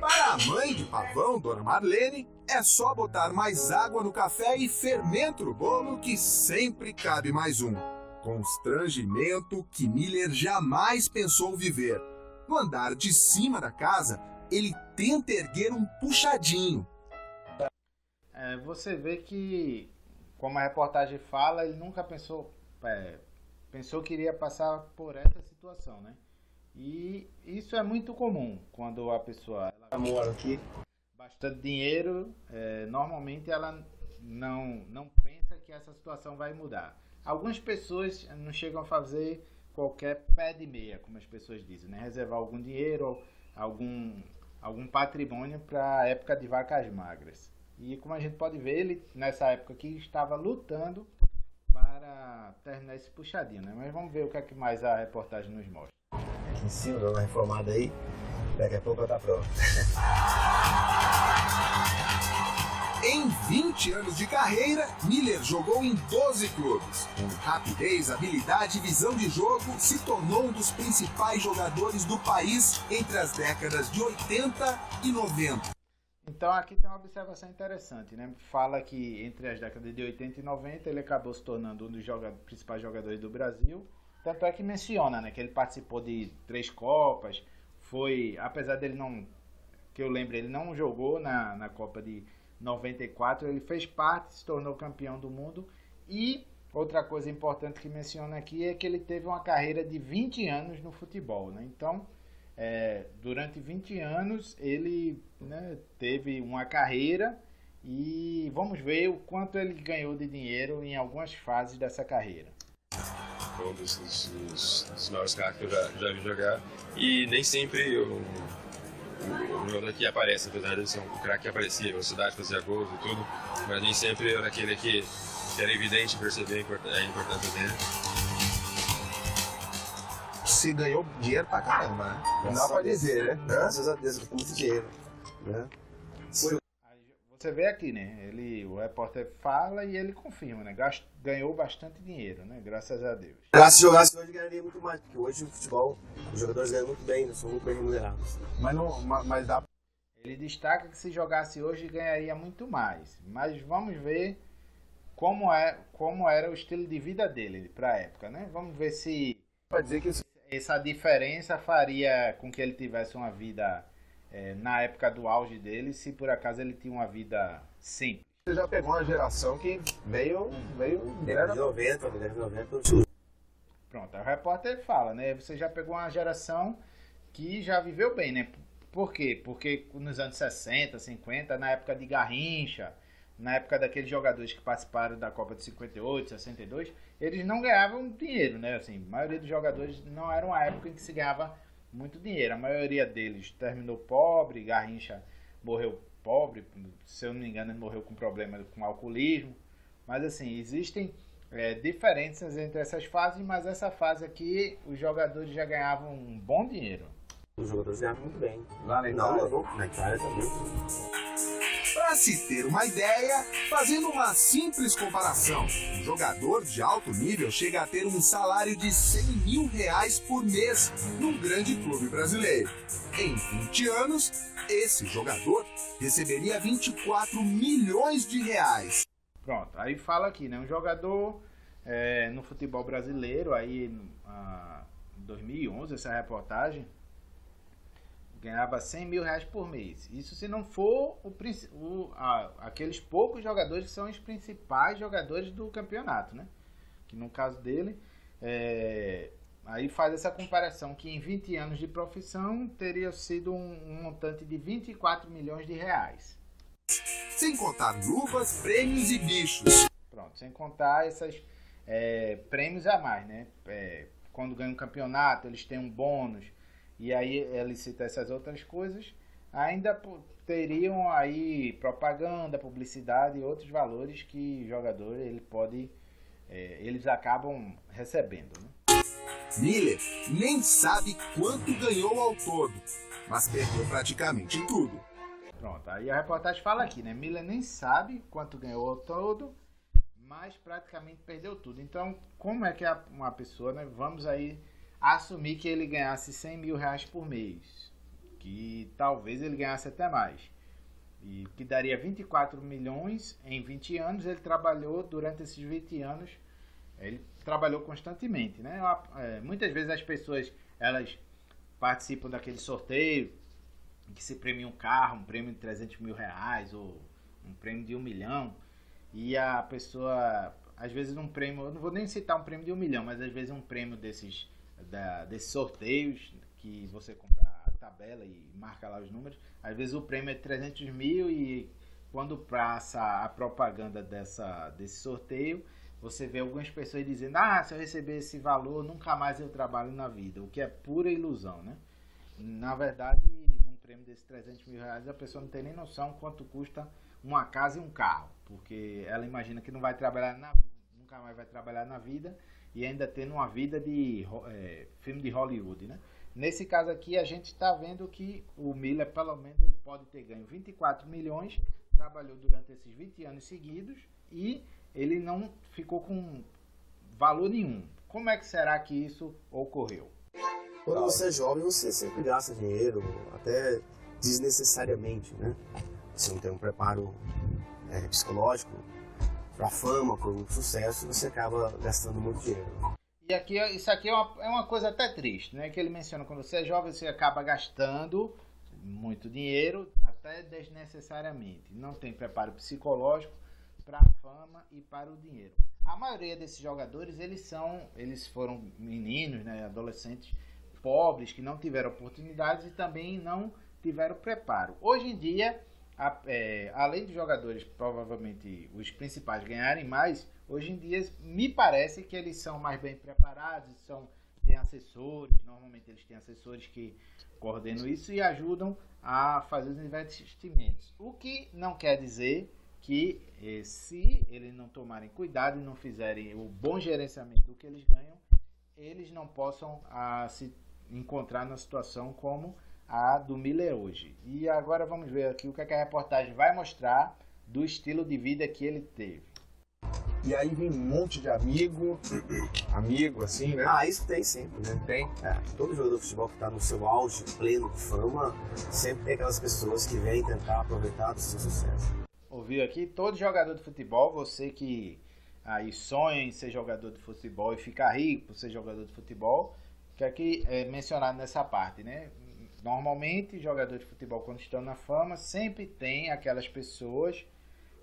Para a mãe de pavão, Dona Marlene, é só botar mais água no café e fermento no bolo que sempre cabe mais um. Constrangimento que Miller jamais pensou viver. No andar de cima da casa, ele tenta erguer um puxadinho. É, você vê que, como a reportagem fala, ele nunca pensou, é, pensou que iria passar por essa situação, né? E isso é muito comum quando a pessoa mora aqui bastante dinheiro, é, normalmente ela não não pensa que essa situação vai mudar. Algumas pessoas não chegam a fazer qualquer pé de meia, como as pessoas dizem, né? Reservar algum dinheiro, algum algum patrimônio para a época de vacas magras. E como a gente pode ver, ele nessa época aqui estava lutando para terminar esse puxadinho, né? Mas vamos ver o que é que mais a reportagem nos mostra. Aqui em cima, dando uma reformada aí, daqui a pouco ela tá pronta. Em 20 anos de carreira, Miller jogou em 12 clubes. Com rapidez, habilidade e visão de jogo, se tornou um dos principais jogadores do país entre as décadas de 80 e 90. Então aqui tem uma observação interessante, né? Fala que entre as décadas de 80 e 90 ele acabou se tornando um dos joga principais jogadores do Brasil. Tanto é que menciona, né, que ele participou de três copas, foi, apesar dele não, que eu lembro, ele não jogou na, na Copa de 94, ele fez parte, se tornou campeão do mundo e outra coisa importante que menciona aqui é que ele teve uma carreira de 20 anos no futebol, né? Então, é, durante 20 anos ele né, teve uma carreira e vamos ver o quanto ele ganhou de dinheiro em algumas fases dessa carreira. Foi um dos, dos, dos, dos maiores caras que eu já, já vi jogar e nem sempre eu o jogador que aparece, apesar de ser um craque que aparecia, velocidade, fazia gols e tudo, mas nem sempre era aquele que, que era evidente perceber a importância dele. Se ganhou dinheiro pra caramba, né? Não dá pra dizer, né? Graças a Deus, com muito dinheiro. Né? Foi você vê aqui, né? Ele, o repórter fala e ele confirma, né? Gast, ganhou bastante dinheiro, né? Graças a Deus. Se jogasse hoje, ganharia muito mais, porque hoje o futebol, os jogadores ganham muito bem, né? são muito bem remunerados. Mas, não, mas dá. Ele destaca que se jogasse hoje, ganharia muito mais. Mas vamos ver como, é, como era o estilo de vida dele para a época, né? Vamos ver se. Pode dizer que essa diferença faria com que ele tivesse uma vida é, na época do auge dele, se por acaso ele tinha uma vida simples. Você já pegou uma geração que veio. veio de 90, década de 90. Pronto, o repórter fala, né? Você já pegou uma geração que já viveu bem, né? Por quê? Porque nos anos 60, 50, na época de Garrincha, na época daqueles jogadores que participaram da Copa de 58, 62, eles não ganhavam dinheiro, né? Assim, a maioria dos jogadores não era uma época em que se ganhava muito dinheiro. A maioria deles terminou pobre, Garrincha morreu pobre, se eu não me engano, ele morreu com problema com alcoolismo. Mas assim, existem é, diferenças entre essas fases, mas essa fase aqui os jogadores já ganhavam um bom dinheiro. Os jogadores ganhavam muito bem. Lá na Itália, na Itália também. Se ter uma ideia, fazendo uma simples comparação, um jogador de alto nível chega a ter um salário de 100 mil reais por mês num grande clube brasileiro. Em 20 anos, esse jogador receberia 24 milhões de reais. Pronto, aí fala aqui, né? Um jogador é, no futebol brasileiro, aí em 2011, essa reportagem, ganhava 100 mil reais por mês. Isso se não for o, o a, aqueles poucos jogadores que são os principais jogadores do campeonato, né? Que no caso dele, é, aí faz essa comparação que em 20 anos de profissão teria sido um, um montante de 24 milhões de reais. Sem contar luvas, prêmios e bichos. Pronto, sem contar esses é, prêmios a mais, né? É, quando ganha um campeonato, eles têm um bônus e aí ele cita essas outras coisas, ainda teriam aí propaganda, publicidade e outros valores que o jogador ele pode, é, eles acabam recebendo. Né? Miller nem sabe quanto ganhou ao todo, mas perdeu praticamente tudo. Pronto, aí a reportagem fala aqui, né? Miller nem sabe quanto ganhou ao todo, mas praticamente perdeu tudo. Então, como é que uma pessoa, né? Vamos aí assumir que ele ganhasse 100 mil reais por mês. que talvez ele ganhasse até mais. E que daria 24 milhões em 20 anos, ele trabalhou durante esses 20 anos, ele trabalhou constantemente, né? É, muitas vezes as pessoas, elas participam daquele sorteio que se premia um carro, um prêmio de 300 mil reais ou um prêmio de um milhão e a pessoa, às vezes um prêmio, eu não vou nem citar um prêmio de um milhão, mas às vezes um prêmio desses, da, desses sorteios que você compra a tabela e marca lá os números, às vezes o prêmio é 300 mil e quando passa a propaganda dessa, desse sorteio, você vê algumas pessoas dizendo, ah, se eu receber esse valor, nunca mais eu trabalho na vida, o que é pura ilusão, né? Na verdade, num prêmio desses 300 mil reais, a pessoa não tem nem noção quanto custa uma casa e um carro, porque ela imagina que não vai trabalhar na, nunca mais vai trabalhar na vida e ainda tendo uma vida de é, filme de Hollywood, né? Nesse caso aqui a gente está vendo que o Miller pelo menos pode ter ganho 24 milhões, trabalhou durante esses 20 anos seguidos e ele não ficou com valor nenhum. Como é que será que isso ocorreu? Quando você é jovem, você sempre gasta dinheiro, até desnecessariamente, né? Você não tem um preparo é, psicológico para fama, para o sucesso, você acaba gastando muito dinheiro. E aqui, isso aqui é uma, é uma coisa até triste, né? Que ele menciona quando você é jovem, você acaba gastando muito dinheiro, até desnecessariamente. Não tem preparo psicológico para a fama e para o dinheiro. A maioria desses jogadores, eles são, eles foram meninos, né, adolescentes pobres que não tiveram oportunidades e também não tiveram preparo. Hoje em dia, a, é, além de jogadores provavelmente os principais ganharem mais, hoje em dia me parece que eles são mais bem preparados, são têm assessores, normalmente eles têm assessores que coordenam isso e ajudam a fazer os investimentos. O que não quer dizer que eh, se eles não tomarem cuidado e não fizerem o bom gerenciamento do que eles ganham, eles não possam ah, se encontrar na situação como a do Miller hoje. E agora vamos ver aqui o que, é que a reportagem vai mostrar do estilo de vida que ele teve. E aí vem um monte de amigo, amigo assim, né? Ah, isso tem sempre, né? Tem. É, todo jogador de futebol que está no seu auge, pleno de fama, sempre tem aquelas pessoas que vêm tentar aproveitar do seu sucesso. Ouviu aqui? Todo jogador de futebol, você que aí sonha em ser jogador de futebol e ficar rico por ser jogador de futebol, que aqui é mencionado nessa parte, né? Normalmente, jogadores de futebol, quando estão na fama, sempre tem aquelas pessoas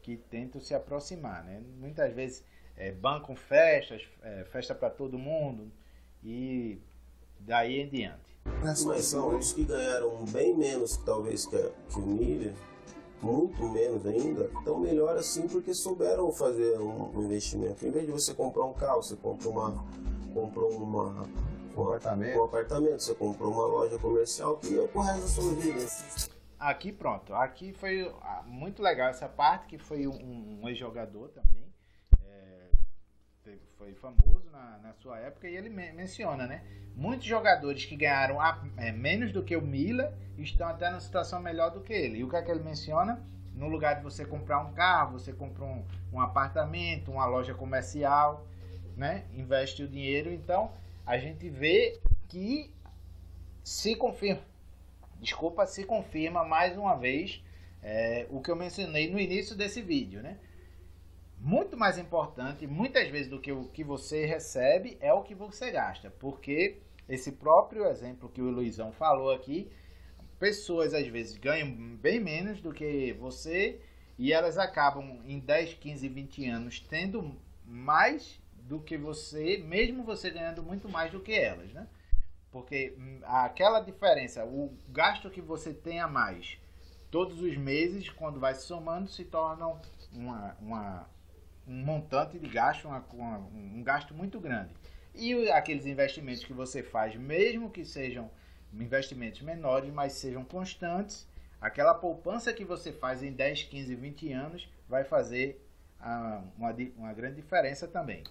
que tentam se aproximar, né? Muitas vezes é, bancam festas, é, festa para todo mundo e daí em diante. Mas são que ganharam bem menos, talvez, que, que o muito menos ainda, estão melhor assim porque souberam fazer um, investimento. Em vez de você comprar um carro, você compra uma, comprou uma um apartamento. Um apartamento, você comprou uma loja comercial que é o resto da sua vida. Aqui pronto, aqui foi ah, muito legal essa parte, que foi um, um ex-jogador também, é, foi famoso na, na, sua época, e ele me, menciona, né? Muitos jogadores que ganharam a, é, menos do que o Mila estão até numa situação melhor do que ele. E o que é que ele menciona? No lugar de você comprar um carro, você compra um, um apartamento, uma loja comercial, né? Investe o dinheiro, então a gente vê que se confirma, desculpa, se confirma mais uma vez é, o que eu mencionei no início desse vídeo, né? Muito mais importante, muitas vezes, do que o que você recebe é o que você gasta, porque esse próprio exemplo que o Luizão falou aqui, pessoas às vezes ganham bem menos do que você e elas acabam em 10, 15, 20 anos tendo mais do que você, mesmo você ganhando muito mais do que elas, né? Porque hum, aquela diferença, o gasto que você tem a mais todos os meses, quando vai se somando, se torna uma, uma um montante de gasto, uma, uma, um gasto muito grande. E aqueles investimentos que você faz, mesmo que sejam investimentos menores, mas sejam constantes, aquela poupança que você faz em 10, 15, 20 anos vai fazer a, uma, uma grande diferença também.